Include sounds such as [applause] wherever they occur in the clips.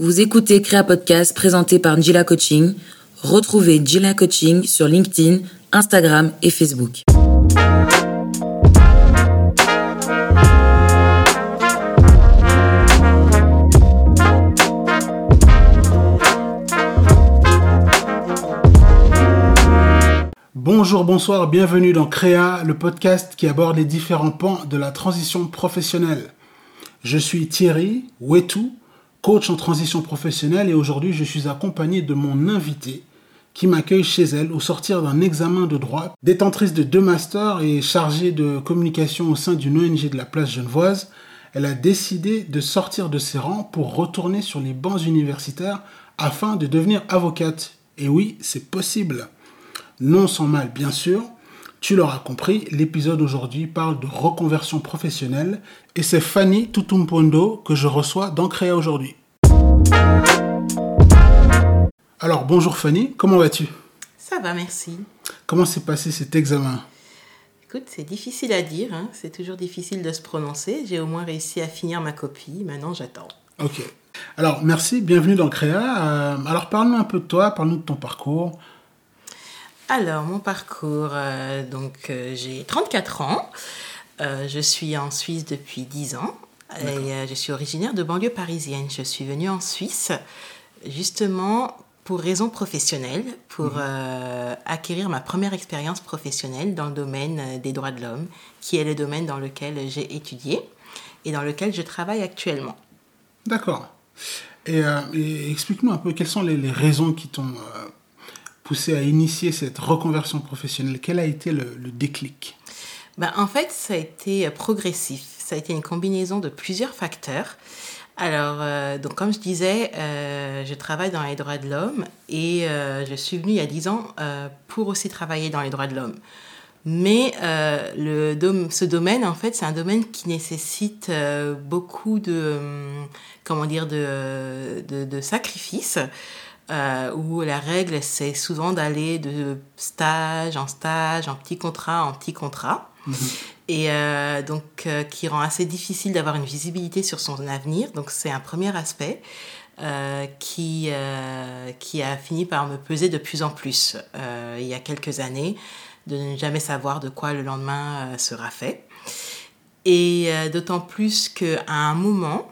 Vous écoutez Créa Podcast présenté par Njila Coaching. Retrouvez Njila Coaching sur LinkedIn, Instagram et Facebook. Bonjour, bonsoir, bienvenue dans Créa, le podcast qui aborde les différents pans de la transition professionnelle. Je suis Thierry Wetou, coach en transition professionnelle et aujourd'hui je suis accompagné de mon invité qui m'accueille chez elle au sortir d'un examen de droit, détentrice de deux masters et chargée de communication au sein d'une ONG de la place genevoise. Elle a décidé de sortir de ses rangs pour retourner sur les bancs universitaires afin de devenir avocate. Et oui, c'est possible. Non sans mal, bien sûr. Tu l'auras compris, l'épisode aujourd'hui parle de reconversion professionnelle et c'est Fanny Tutumpondo que je reçois dans aujourd'hui. Alors bonjour Fanny, comment vas-tu? Ça va, merci. Comment s'est passé cet examen? Écoute, c'est difficile à dire, hein. c'est toujours difficile de se prononcer. J'ai au moins réussi à finir ma copie, maintenant j'attends. Ok. Alors merci, bienvenue dans Créa. Euh, alors parle-nous un peu de toi, parle-nous de ton parcours. Alors, mon parcours, euh, donc euh, j'ai 34 ans. Je suis en Suisse depuis 10 ans. Et je suis originaire de banlieue parisienne. Je suis venue en Suisse justement pour raisons professionnelles, pour acquérir ma première expérience professionnelle dans le domaine des droits de l'homme, qui est le domaine dans lequel j'ai étudié et dans lequel je travaille actuellement. D'accord. Et, explique-nous un peu quelles sont les, les raisons qui t'ont poussé à initier cette reconversion professionnelle Quel a été le, déclic? Ben, En fait, ça a été progressif. Ça a été une combinaison de plusieurs facteurs. Alors, euh, donc comme je disais, euh, je travaille dans les droits de l'homme et euh, je suis venue il y a 10 ans pour aussi travailler dans les droits de l'homme. Mais le ce domaine, en fait, c'est un domaine qui nécessite beaucoup de, comment dire, de, de, de sacrifices euh, où la règle, c'est souvent d'aller de stage en stage, en petit contrat en petit contrat. Mhm. Et euh, donc, euh, qui rend assez difficile d'avoir une visibilité sur son avenir. Donc, c'est un premier aspect euh, qui, qui a fini par me peser de plus en plus il y a quelques années, de ne jamais savoir de quoi le lendemain sera fait. Et d'autant plus qu'à un moment,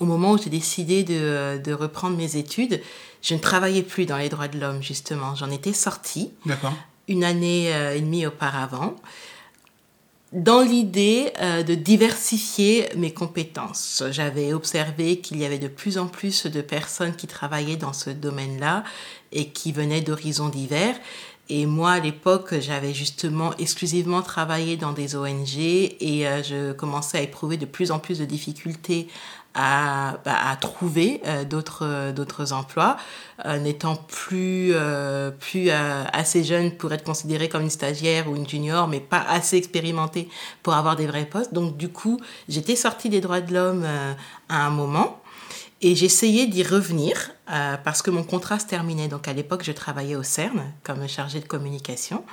au moment où j'ai décidé de, de reprendre mes études, je ne travaillais plus dans les droits de l'homme, justement. J'en étais sortie. Une année et demie auparavant. Dans l'idée euh, de diversifier mes compétences. J'avais observé qu'il y avait de plus en plus de personnes qui travaillaient dans ce domaine-là et qui venaient d'horizons divers. Et moi, à l'époque, j'avais justement exclusivement travaillé dans des ONG et euh, je commençais à éprouver de plus en plus de difficultés à, bah, à trouver euh, d'autres d'autres emplois, euh, n'étant plus plus assez jeune pour être considérée comme une stagiaire ou une junior, mais pas assez expérimentée pour avoir des vrais postes. Donc du coup, j'étais sortie des droits de l'homme à un moment. Et j'essayais d'y revenir euh, parce que mon contrat se terminait. Donc à l'époque, je travaillais au CERN comme chargée de communication.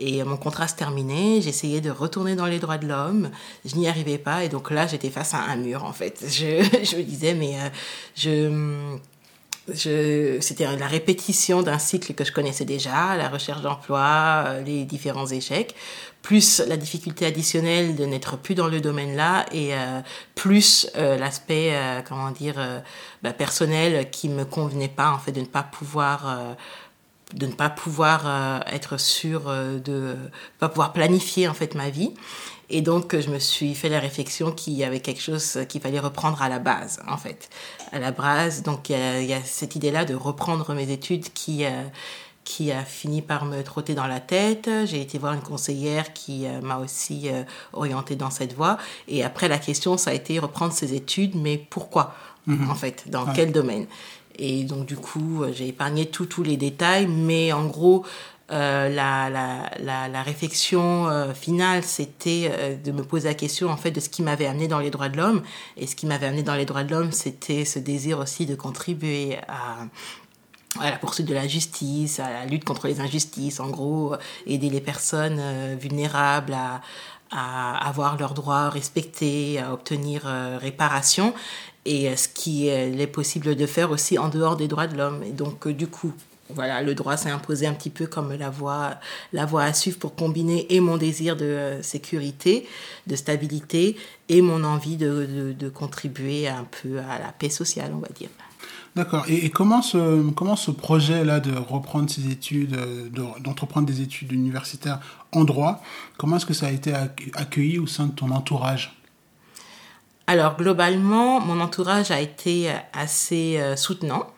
Et mon contrat se terminait. J'essayais de retourner dans les droits de l'homme. Je n'y arrivais pas. Et donc là, j'étais face à un mur, en fait. [laughs] Je, je me disais, mais euh, je c'était la répétition d'un cycle que je connaissais déjà, la recherche d'emploi, euh, les différents échecs, plus la difficulté additionnelle de n'être plus dans le domaine-là et euh, plus euh, l'aspect, comment dire, bah, personnel qui me convenait pas, en fait, de ne pas pouvoir de ne pas pouvoir être sûr de pas pouvoir planifier en fait ma vie et donc, je me suis fait la réflexion qu'il y avait quelque chose qu'il fallait reprendre à la base, en fait. À la base, donc il y a, cette idée-là de reprendre mes études qui, euh, qui a fini par me trotter dans la tête. J'ai été voir une conseillère qui euh, m'a aussi euh, orientée dans cette voie. Et après, la question, ça a été reprendre ses études, mais pourquoi, mhm. en fait Dans quel domaine? Et donc, du coup, j'ai épargné tous les détails, mais en gros, euh, la, la, la, réflexion euh, finale, c'était euh, de me poser la question en fait de ce qui m'avait amené dans les droits de l'homme. Et ce qui m'avait amené dans les droits de l'homme, c'était ce désir aussi de contribuer à, à la poursuite de la justice, à la lutte contre les injustices, en gros, aider les personnes vulnérables à, à avoir leurs droits respectés, à obtenir réparation. Et ce qui est possible de faire aussi en dehors des droits de l'homme. Et donc, du coup, voilà, le droit s'est imposé un petit peu comme la voie, la voie à suivre pour combiner et mon désir de sécurité, de stabilité et mon envie de, de, contribuer un peu à la paix sociale, on va dire. D'accord. Et, comment ce, comment ce projet-là de reprendre ses études, d'entreprendre des études universitaires en droit, comment est-ce que ça a été accueilli au sein de ton entourage? Alors, globalement, mon entourage a été assez euh, soutenant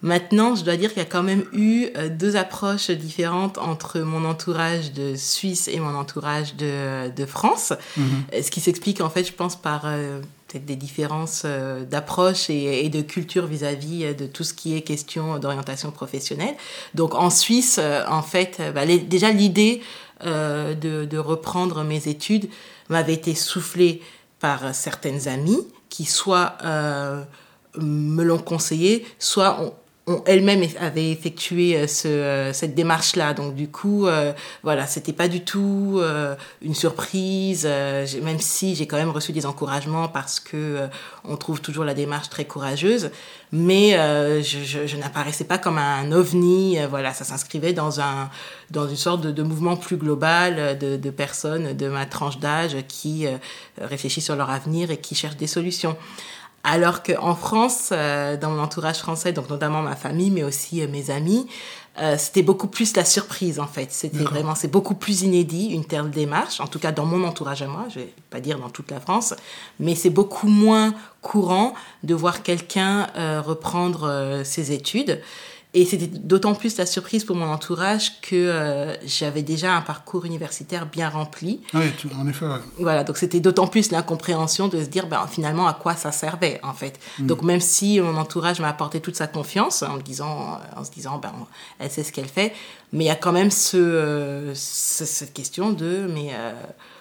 Maintenant, je dois dire qu'il y a quand même eu euh, deux approches différentes entre mon entourage de Suisse et mon entourage de, de France. Mhm. Euh, ce qui s'explique en fait, je pense, par euh, peut-être des différences d'approche et, de culture vis-à-vis de tout ce qui est question d'orientation professionnelle. Donc en Suisse, en fait, bah, déjà l'idée de, de, reprendre mes études m'avait été soufflée par certaines amies qui soit me l'ont conseillé, soit elle-même avait effectué euh, ce, euh, cette démarche-là. Donc du coup, euh, voilà, c'était pas du tout une surprise, même si j'ai quand même reçu des encouragements parce que on trouve toujours la démarche très courageuse. Mais je, je, n'apparaissais pas comme un ovni. voilà, ça s'inscrivait dans un dans une sorte de, de mouvement plus global de, de, personnes de ma tranche d'âge qui réfléchissent sur leur avenir et qui cherchent des solutions. Alors qu'en France, euh, dans mon entourage français, donc notamment ma famille, mais aussi euh, mes amis, euh, c'était beaucoup plus la surprise en fait. C'était vraiment, c'est beaucoup plus inédit une telle démarche, en tout cas dans mon entourage à moi, je vais pas dire dans toute la France, mais c'est beaucoup moins courant de voir quelqu'un reprendre ses études. Et c'était d'autant plus la surprise pour mon entourage que euh, j'avais déjà un parcours universitaire bien rempli. Oui, en effet. Voilà, donc c'était d'autant plus l'incompréhension de se dire ben, finalement à quoi ça servait en fait. Mm. Donc même si mon entourage m'a apporté toute sa confiance en, me disant, en se disant ben, elle sait ce qu'elle fait, mais il y a quand même ce, euh, cette question de mais euh,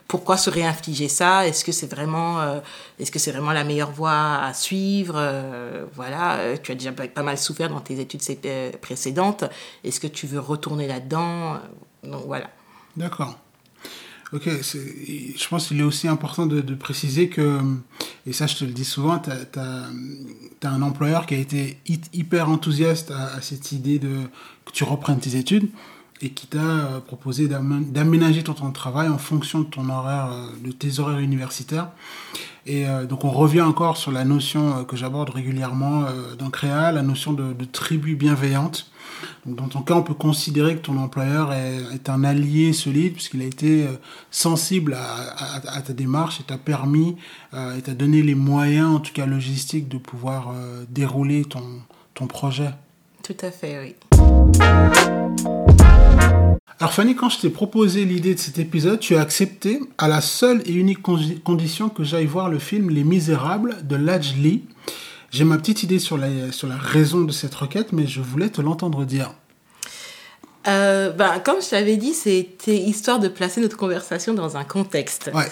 pourquoi se réinfliger ça? Est-ce que c'est vraiment, euh, est-ce que c'est vraiment la meilleure voie à suivre? Euh, Voilà, euh, tu as déjà pas mal souffert dans tes études précédentes. Est-ce que tu veux retourner là-dedans? Donc voilà. D'accord. Ok, je pense qu'il est aussi important de, préciser que, et ça je te le dis souvent, tu as, un employeur qui a été hyper enthousiaste à, à, cette idée de que tu reprennes tes études et qui t'a euh, proposé d'aménager ton temps de travail en fonction de ton horaire, euh, de tes horaires universitaires. Et euh, donc on revient encore sur la notion que j'aborde régulièrement dans Créa, la notion de, tribu bienveillante. Donc dans ton cas, on peut considérer que ton employeur est, un allié solide puisqu'il a été sensible à, ta démarche et t'a permis et t'a donné les moyens, en tout cas logistiques, de pouvoir dérouler ton, ton projet. Tout à fait, oui. Alors Fanny, quand je t'ai proposé l'idée de cet épisode, tu as accepté à la seule et unique condition que j'aille voir le film Les Misérables de Laj Lee. J'ai ma petite idée sur la, sur la raison de cette requête, mais je voulais te l'entendre dire. Euh, ben, comme je t'avais dit, c'était histoire de placer notre conversation dans un contexte. Ouais.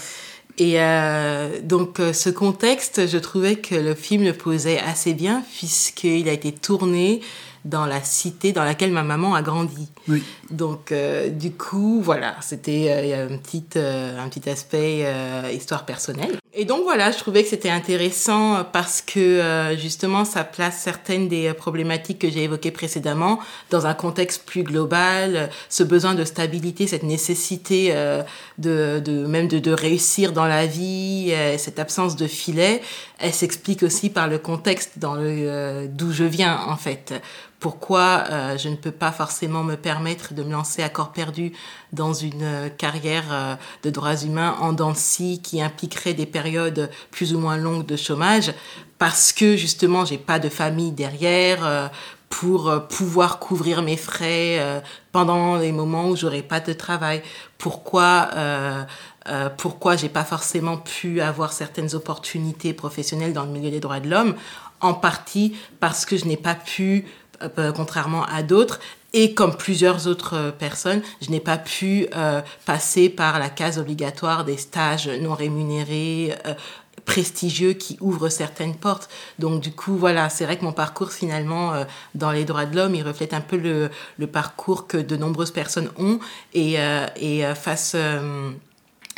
Et euh, donc euh, ce contexte, je trouvais que le film le posait assez bien puisqu'il a été tourné dans la cité dans laquelle ma maman a grandi. Oui. Donc, euh, du coup, voilà, c'était euh, un, petit, euh, un petit aspect histoire personnelle. Et donc, voilà, je trouvais que c'était intéressant parce que, justement, ça place certaines des problématiques que j'ai évoquées précédemment dans un contexte plus global, ce besoin de stabilité, cette nécessité de, de, même de, de réussir dans la vie, cette absence de filet, elle s'explique aussi par le contexte dans le d'où je viens, en fait pourquoi euh, je ne peux pas forcément me permettre de me lancer à corps perdu dans une euh, carrière euh, de droits humains en Dancy qui impliquerait des périodes plus ou moins longues de chômage parce que justement j'ai pas de famille derrière pour pouvoir couvrir mes frais pendant les moments où j'aurais pas de travail. Pourquoi euh, pourquoi j'ai pas forcément pu avoir certaines opportunités professionnelles dans le milieu des droits de l'homme, en partie parce que je n'ai pas pu contrairement à d'autres. Et comme plusieurs autres euh, personnes, je n'ai pas pu passer par la case obligatoire des stages non rémunérés, prestigieux qui ouvrent certaines portes. Donc du coup, voilà, c'est vrai que mon parcours finalement dans les droits de l'homme, il reflète un peu le, le, parcours que de nombreuses personnes ont et, et face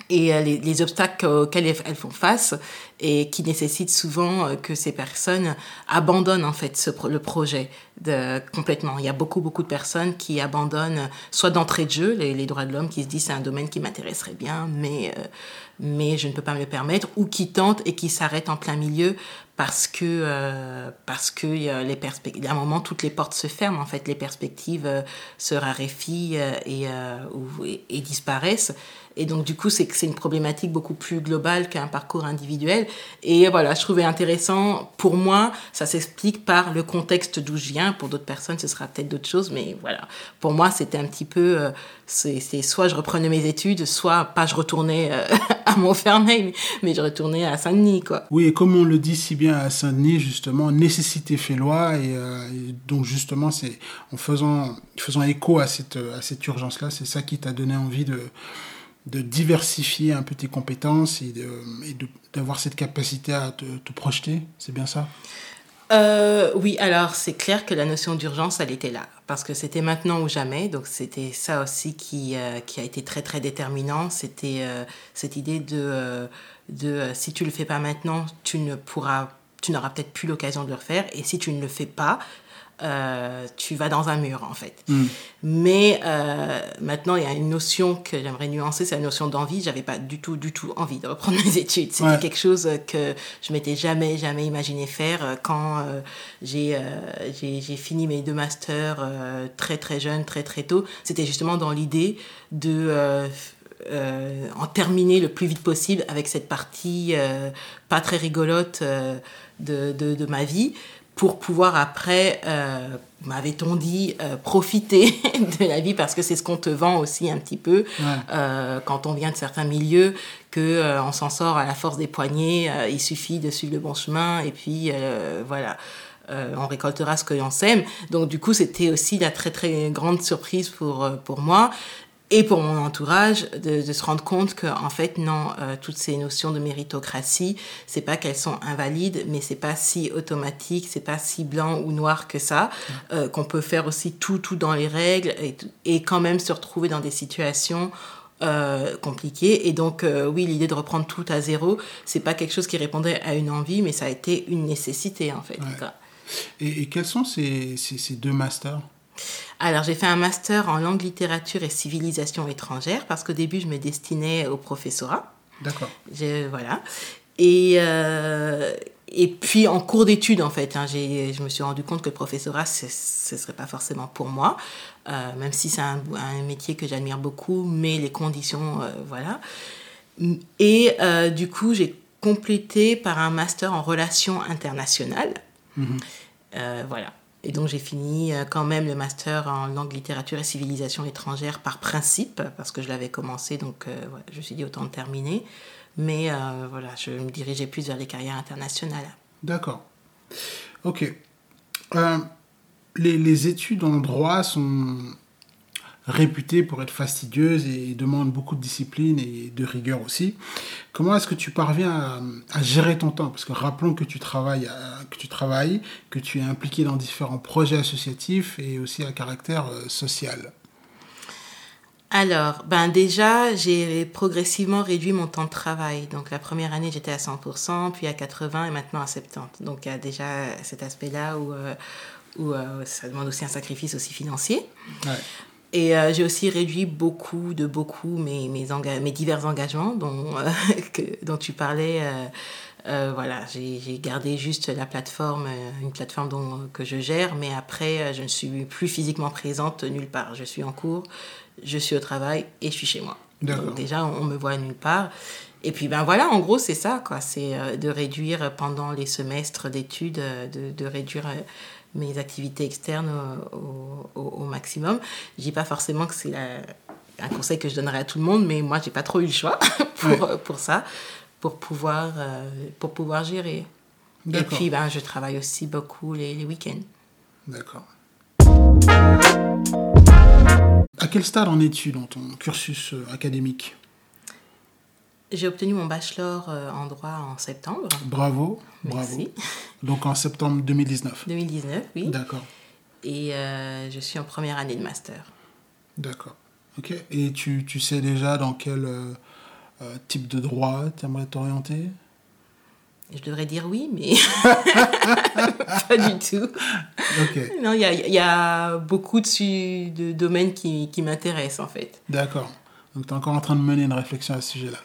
et euh, les, les, obstacles auxquels elles font face et qui nécessitent souvent euh, que ces personnes abandonnent en fait le projet complètement. Il y a beaucoup beaucoup de personnes qui abandonnent soit d'entrée de jeu les, droits de l'homme, qui se disent c'est un domaine qui m'intéresserait bien, mais euh, mais je ne peux pas me le permettre, ou qui tentent et qui s'arrêtent en plein milieu parce que euh, parce que a les perspectives à un moment toutes les portes se ferment en fait les perspectives euh, se raréfient euh, et, disparaissent et donc, du coup, c'est une problématique beaucoup plus globale qu'un parcours individuel. Et voilà, je trouvais intéressant, pour moi, ça s'explique par le contexte d'où je viens. Pour d'autres personnes, ce sera peut-être d'autres choses, mais voilà. Pour moi, c'était un petit peu, euh, c'est soit je reprenais mes études, soit pas je retournais euh, [laughs] à Montfermeil, mais je retournais à Saint-Denis, quoi. Oui, et comme on le dit si bien à Saint-Denis, justement, nécessité fait loi, et, euh, et donc justement, c'est en faisant, faisant écho à cette, à cette urgence-là, c'est ça qui t'a donné envie de de diversifier un peu tes compétences et d'avoir cette capacité à te, te projeter, c'est bien ça? Euh, oui, alors c'est clair que la notion d'urgence, elle était là, parce que c'était maintenant ou jamais, donc c'était ça aussi qui, euh, qui a été très très déterminant, c'était euh, cette idée de, de si tu le fais pas maintenant, tu ne pourras, tu n'auras peut-être plus l'occasion de le refaire, et si tu ne le fais pas, euh, tu vas dans un mur en fait. Mm. Mais euh, maintenant, il y a une notion que j'aimerais nuancer, c'est la notion d'envie. J'avais pas du tout, du tout envie de reprendre [laughs] mes études. C'était ouais. quelque chose que je m'étais jamais, jamais imaginé faire euh, quand euh, j'ai j'ai fini mes deux masters très, très jeune, très, très tôt. C'était justement dans l'idée de en terminer le plus vite possible avec cette partie pas très rigolote de, de, de, ma vie pour pouvoir après, euh, m'avait-on dit, euh, profiter [laughs] de la vie parce que c'est ce qu'on te vend aussi un petit peu ouais. euh, quand on vient de certains milieux que on s'en sort à la force des poignets, il suffit de suivre le bon chemin et puis voilà. on récoltera ce que l'on sème. Donc du coup, c'était aussi la très très grande surprise pour pour moi et pour mon entourage de, de se rendre compte que en fait non euh, toutes ces notions de méritocratie c'est pas qu'elles sont invalides mais c'est pas si automatique c'est pas si blanc ou noir que ça euh, qu'on peut faire aussi tout tout dans les règles et, et quand même se retrouver dans des situations euh, compliquées. Et donc euh, oui l'idée de reprendre tout à zéro c'est pas quelque chose qui répondait à une envie mais ça a été une nécessité en fait ouais. et, et quels sont ces, ces, ces deux masters? Alors, j'ai fait un master en langue, littérature et civilisation étrangère parce qu'au début, je me destinais au professorat. D'accord. Voilà. Et, euh, et puis, en cours d'études, en fait, hein, je me suis rendu compte que le professorat, ce ne serait pas forcément pour moi, euh, même si c'est un, un, métier que j'admire beaucoup, mais les conditions, euh, voilà. Et du coup, j'ai complété par un master en relations internationales. Mm -hmm. voilà. Et donc j'ai fini euh, quand même le master en langue, littérature et civilisation étrangère par principe, parce que je l'avais commencé, donc euh, je me suis dit autant de terminer. Mais euh, voilà, je me dirigeais plus vers les carrières internationales. D'accord. Ok. Les, les, études en droit sont réputées pour être fastidieuses et demandent beaucoup de discipline et de rigueur aussi. Comment est-ce que tu parviens à, à, gérer ton temps? Parce que rappelons que tu travailles, à, que tu travailles, que tu es impliqué dans différents projets associatifs et aussi à caractère euh, social. Alors, ben déjà, j'ai progressivement réduit mon temps de travail. Donc, la première année, j'étais à 100%, puis à 80% et maintenant à 70%. Donc, il y a déjà cet aspect-là où, euh, où euh, ça demande aussi un sacrifice aussi financier. Ouais. Et euh, j'ai aussi réduit beaucoup de beaucoup mes, mes, mes divers engagements dont, euh, [laughs] que, dont tu parlais. Euh, voilà, j'ai gardé juste la plateforme, une plateforme dont, que je gère, mais après, je ne suis plus physiquement présente nulle part. Je suis en cours, je suis au travail et je suis chez moi. Donc déjà, on me voit nulle part. Et puis ben voilà, en gros, c'est ça, quoi. C'est de réduire pendant les semestres d'études, de, de réduire mes activités externes au, au, au maximum. Je dis pas forcément que c'est un conseil que je donnerais à tout le monde, mais moi, j'ai pas trop eu le choix [laughs] pour, pour ça, pour pouvoir, euh, pour pouvoir gérer. Et puis, ben, je travaille aussi beaucoup les, les week-ends. D'accord. À quel stade en es-tu dans ton cursus euh, académique? J'ai obtenu mon bachelor euh, en droit en septembre. Bravo, Merci. bravo. Donc en septembre 2019. 2019, oui. D'accord. Et euh, je suis en première année de master. D'accord. Ok. Et tu, tu sais déjà dans quel, euh, type de droit, tu aimerais t'orienter? Je devrais dire oui, mais [laughs] pas du tout. Non, il y a, y a, beaucoup de, de domaines qui, qui m'intéressent en fait. D'accord. Donc tu es encore en train de mener une réflexion à ce sujet-là.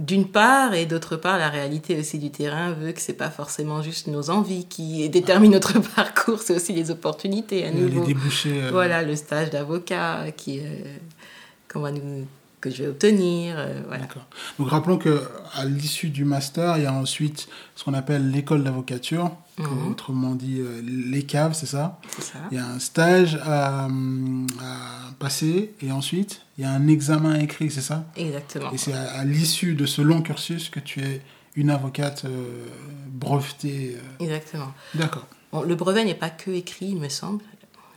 D'une part, et d'autre part, la réalité aussi du terrain veut que c'est pas forcément juste nos envies qui déterminent notre [laughs] parcours, c'est aussi les opportunités à nouveau. Les débouchés. Euh, voilà, le stage d'avocat qui, euh, qu'on va nous que je vais obtenir. Euh, voilà. Donc rappelons que à l'issue du master, il y a ensuite ce qu'on appelle l'école d'avocature, mhm. autrement dit euh, les caves, c'est ça? C'est ça. Il y a un stage à, passer et ensuite il y a un examen écrit, c'est ça? Exactement. Et c'est à, l'issue de ce long cursus que tu es une avocate euh, brevetée. Exactement. D'accord. Bon, le brevet n'est pas que écrit, il me semble.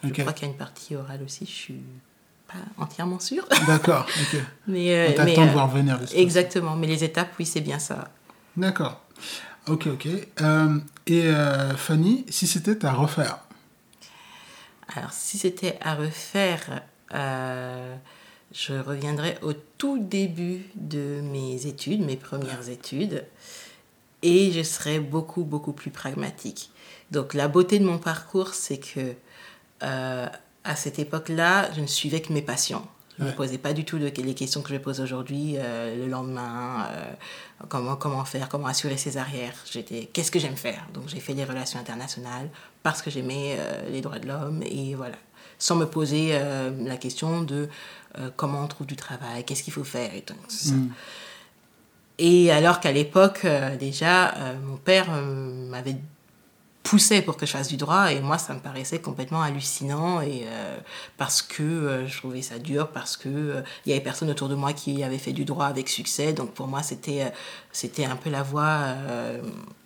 Je crois qu'il y a une partie orale aussi. Je suis entièrement sûr. [laughs] D'accord, ok. [laughs] mais, euh, de euh, voir venir. Exactement, mais les étapes, oui, c'est bien ça. D'accord. Ok, ok. Euh, et Fanny, si c'était à refaire? Alors, si c'était à refaire, je reviendrais au tout début de mes études, mes premières études, et je serais beaucoup, beaucoup plus pragmatique. Donc, la beauté de mon parcours, c'est que à cette époque-là, je ne suivais que mes passions. Je ne me posais pas du tout les questions que je pose aujourd'hui, euh, le lendemain, euh, comment, comment faire, comment assurer ses arrières. J'étais, qu'est-ce que j'aime faire? Donc j'ai fait des relations internationales parce que j'aimais euh, les droits de l'homme et voilà, sans me poser la question de comment on trouve du travail, qu'est-ce qu'il faut faire et tout ça. Mm. Et alors qu'à l'époque, déjà, mon père m'avait poussait pour que je fasse du droit et moi ça me paraissait complètement hallucinant et euh, parce que euh, je trouvais ça dur parce que euh, il y avait personne autour de moi qui avait fait du droit avec succès. Donc pour moi c'était c'était un peu la voie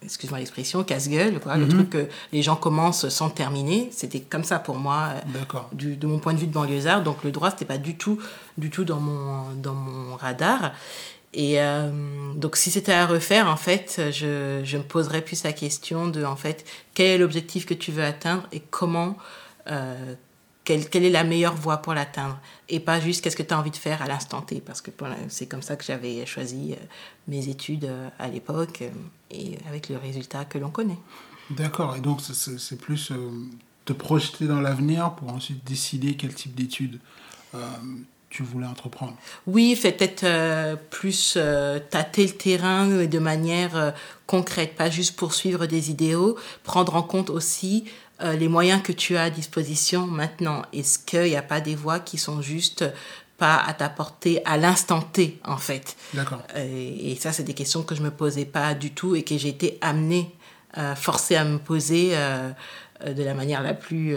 excuse-moi l'expression casse-gueule quoi. Le mhm. truc que les gens commencent sans terminer c'était comme ça pour moi de mon point de vue de banlieusard. Donc le droit c'était pas du tout du tout dans mon dans mon radar et euh, donc, si c'était à refaire, en fait, je, je, me poserais plus la question de, en fait, quel est l'objectif que tu veux atteindre et comment, euh, quelle, quelle, est la meilleure voie pour l'atteindre. Et pas juste qu'est-ce que tu as envie de faire à l'instant T, parce que c'est comme ça que j'avais choisi euh, mes études à l'époque et avec le résultat que l'on connaît. D'accord, et donc c'est plus te projeter dans l'avenir pour ensuite décider quel type d'études tu voulais entreprendre? Oui, peut-être euh, plus euh, tâter le terrain de manière euh, concrète, pas juste poursuivre des idéaux, prendre en compte aussi les moyens que tu as à disposition maintenant. Est-ce qu'il n'y a pas des voies qui sont juste pas à ta portée à l'instant T, en fait? D'accord. Et, ça, c'est des questions que je me posais pas du tout et que j'ai été amenée, forcée à me poser de la manière la plus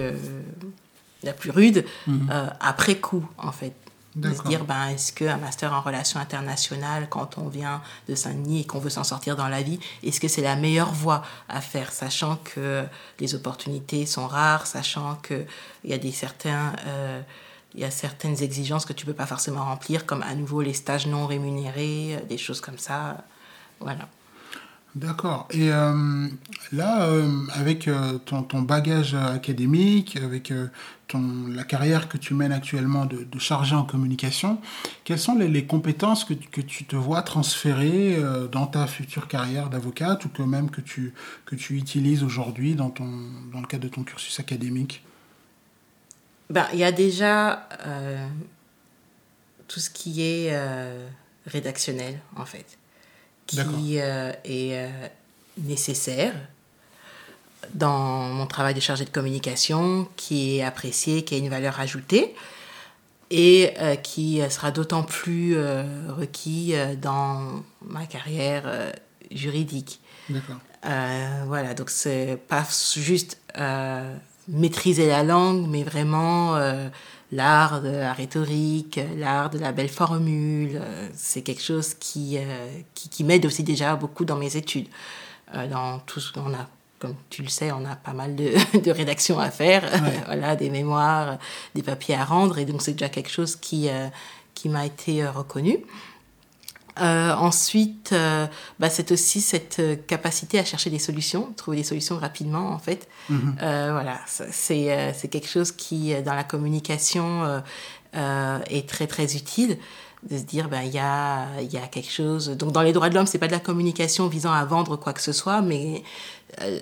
la plus rude mhm. après coup en fait de se dire, ben, est-ce qu'un master en relations internationales, quand on vient de Saint-Denis et qu'on veut s'en sortir dans la vie, est-ce que c'est la meilleure voie à faire, sachant que les opportunités sont rares, sachant qu'il y a des certains... Euh, il y a certaines exigences que tu peux pas forcément remplir, comme à nouveau les stages non rémunérés, euh, des choses comme ça. Voilà. D'accord. Et euh, là, euh, avec euh, ton, bagage académique, avec ton, la carrière que tu mènes actuellement de, de chargé en communication, quelles sont les, compétences que, que, tu te vois transférer dans ta future carrière d'avocate ou que même que tu, que tu utilises aujourd'hui dans, dans le cadre de ton cursus académique? Ben, Il y a déjà tout ce qui est rédactionnel, en fait qui euh, est euh, nécessaire dans mon travail de chargé de communication, qui est apprécié, qui a une valeur ajoutée et euh, qui sera d'autant plus requis dans ma carrière juridique. D'accord. voilà, donc c'est pas juste maîtriser la langue, mais vraiment l'art de la rhétorique, l'art de la belle formule. Euh, c'est quelque chose qui, euh, qui, qui m'aide aussi déjà beaucoup dans mes études. Euh, dans tout ce qu'on a, comme tu le sais, on a pas mal de, [laughs] de rédactions à faire, [laughs] voilà, des mémoires, des papiers à rendre, et donc c'est déjà quelque chose qui, qui m'a été reconnu. Euh, ensuite, euh, bah, c'est aussi cette euh, capacité à chercher des solutions, trouver des solutions rapidement, en fait. Mhm. voilà, c'est quelque chose qui, dans la communication, est très, très utile. de se dire ben il y a il y a quelque chose donc dans les droits de l'homme c'est pas de la communication visant à vendre quoi que ce soit mais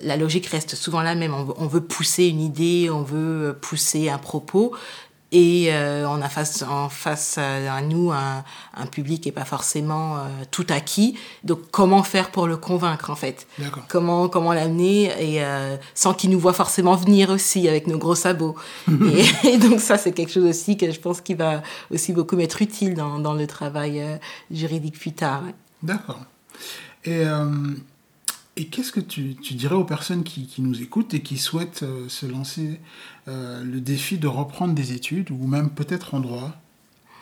la logique reste souvent la même on veut, pousser une idée on veut pousser un propos et euh, on a face en face à nous un, un public qui est pas forcément euh, tout acquis. Donc comment faire pour le convaincre en fait? Comment comment l'amener? Et sans qu'il nous voit forcément venir aussi avec nos gros sabots. [laughs] Et, et, donc ça c'est quelque chose aussi que je pense qui va aussi beaucoup m'être utile dans, dans le travail juridique plus tard d'accord. Et et qu'est-ce que tu, dirais aux personnes qui, nous écoutent et qui souhaitent euh, se lancer euh, le défi de reprendre des études ou même peut-être en droit?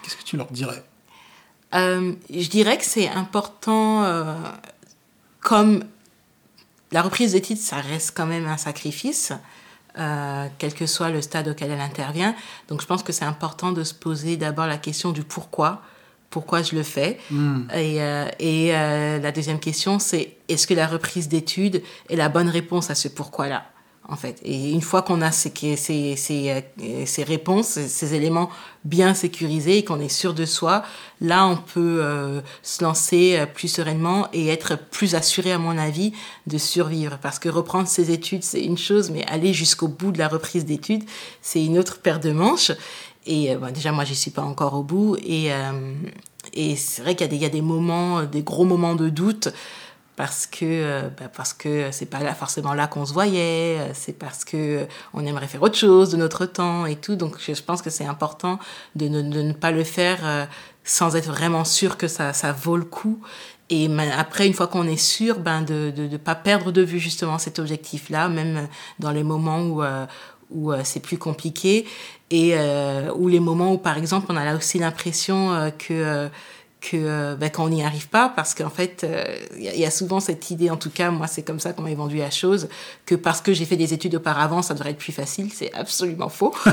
Qu'est-ce que tu leur dirais? Euh, Je dirais que c'est important, comme la reprise d'études, ça reste quand même un sacrifice. quel que soit le stade auquel elle intervient. Donc je pense que c'est important de se poser d'abord la question du pourquoi pourquoi je le fais. Hmm. Et, euh, et euh, la deuxième question, c'est est-ce que la reprise d'études est la bonne réponse à ce pourquoi-là en fait? Et une fois qu'on a ces, ces, ces, euh, ces, réponses, ces éléments bien sécurisés et qu'on est sûr de soi, là, on peut se lancer plus sereinement et être plus assuré, à mon avis, de survivre. Parce que reprendre ses études, c'est une chose, mais aller jusqu'au bout de la reprise d'études, c'est une autre paire de manches. Et euh, déjà, moi, j'y suis pas encore au bout. Et, euh, et c'est vrai qu'il y, y, a des moments, des gros moments de doute parce que euh, bah c'est pas forcément là qu'on se voyait c'est parce que on aimerait faire autre chose de notre temps et tout donc je, pense que c'est important de ne, de ne, pas le faire sans être vraiment sûr que ça ça vaut le coup et après une fois qu'on est sûr ben de de ne pas perdre de vue justement cet objectif là même dans les moments où où c'est plus compliqué. Et euh, ou les moments où par exemple on a aussi l'impression euh, que euh, que euh, ben, qu'on n'y arrive pas parce qu'en fait il euh, y, a souvent cette idée en tout cas moi c'est comme ça qu'on m'a vendu la chose que parce que j'ai fait des études auparavant ça devrait être plus facile. C'est absolument faux. [laughs]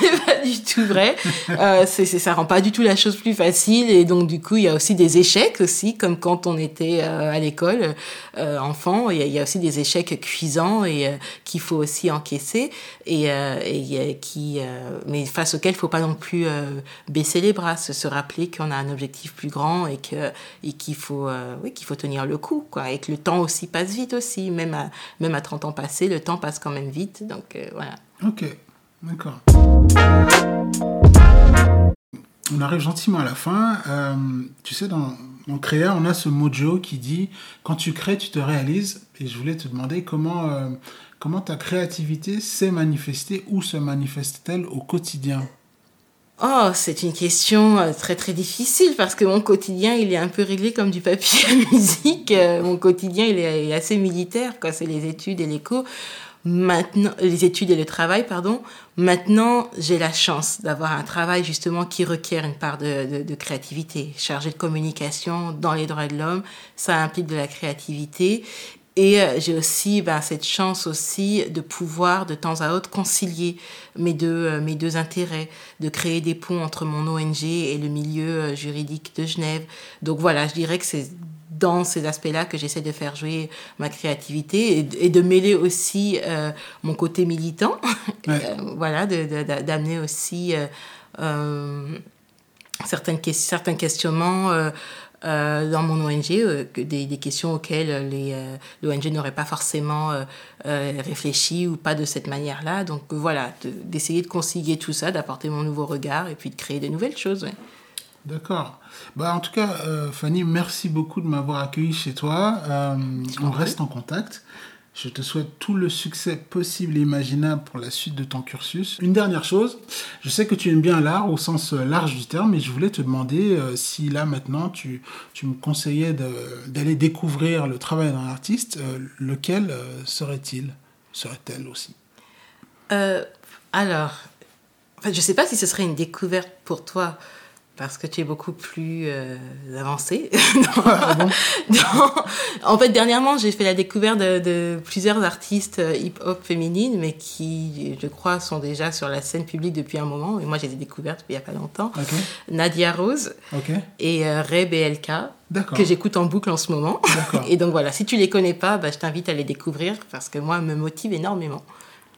C'est pas du tout vrai. Euh, c'est ça rend pas du tout la chose plus facile. Et donc du coup il y a aussi des échecs aussi comme quand on était euh, à l'école enfant. Il y, a aussi des échecs cuisants et qu'il faut aussi encaisser. Et qui mais face auxquels il faut pas non plus baisser les bras se, se rappeler qu'on a un objectif plus grand et que et qu'il faut euh, oui qu'il faut tenir le coup quoi et que le temps aussi passe vite aussi. Même à même à 30 ans passés le temps passe quand même vite donc euh, voilà. Ok d'accord. On arrive gentiment à la fin. Euh, tu sais dans dans Créa, on a ce mojo qui dit quand tu crées, tu te réalises. Et je voulais te demander comment, comment ta créativité s'est manifestée ou se manifeste-t-elle au quotidien? Oh, c'est une question euh, très très difficile parce que mon quotidien il est un peu réglé comme du papier à musique. Euh, mon quotidien il est assez militaire, quoi. C'est les études et cours. Maintenant, les études et le travail, pardon. Maintenant, j'ai la chance d'avoir un travail justement qui requiert une part de, de, de créativité. Chargé de communication dans les droits de l'homme, ça implique de la créativité et euh, j'ai aussi ben, cette chance aussi de pouvoir de temps à autre concilier mes deux, euh, mes deux intérêts, de créer des ponts entre mon ONG et le milieu euh, juridique de Genève. Donc voilà, je dirais que c'est dans ces aspects-là que j'essaie de faire jouer ma créativité et, de mêler aussi euh, mon côté militant, [laughs] ouais. voilà, d'amener aussi euh, certaines, certains questionnements euh, dans mon ONG, euh, des, des, questions auxquelles les euh, l'ONG n'aurait pas forcément euh, euh, réfléchi ou pas de cette manière-là. Donc voilà, d'essayer de, de, concilier tout ça, d'apporter mon nouveau regard et puis de créer de nouvelles choses. Ouais. D'accord. Bah, en tout cas, Fanny, merci beaucoup de m'avoir accueilli chez toi. on reste en contact. Je te souhaite tout le succès possible et imaginable pour la suite de ton cursus. Une dernière chose, je sais que tu aimes bien l'art au sens euh, large du terme, mais je voulais te demander euh, si là maintenant tu, tu me conseillais d'aller découvrir le travail d'un artiste, euh, lequel serait-il? Serait-elle aussi? Alors, en fait, je ne sais pas si ce serait une découverte pour toi parce que tu es beaucoup plus euh, avancé. [laughs] Ah bon? [laughs] En fait, dernièrement, j'ai fait la découverte de, de plusieurs artistes euh, hip-hop féminines, mais qui, je crois, sont déjà sur la scène publique depuis un moment. Et moi, j'ai des découvertes il n'y a pas longtemps. Okay. Nadia Rose okay. et euh, Ray BLK, que j'écoute en boucle en ce moment. [laughs] Et donc voilà, si tu les connais pas, bah, je t'invite à les découvrir parce que moi, me motive énormément.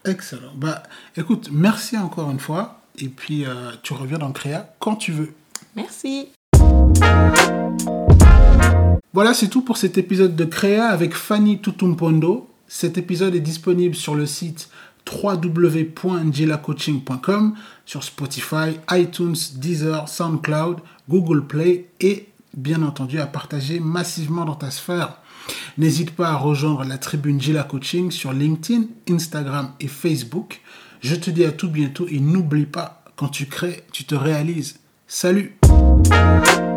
Excellent. Bah, écoute, merci encore une fois. Et puis, euh, tu reviens dans Créa quand tu veux. Merci. Voilà, c'est tout pour cet épisode de Créa avec Fanny Tutumpondo. Cet épisode est disponible sur le site www.jilacoaching.com, sur Spotify, iTunes, Deezer, SoundCloud, Google Play et bien entendu à partager massivement dans ta sphère. N'hésite pas à rejoindre la tribune Gila Coaching sur LinkedIn, Instagram et Facebook. Je te dis à tout bientôt et n'oublie pas, quand tu crées, tu te réalises. Salut Thank you.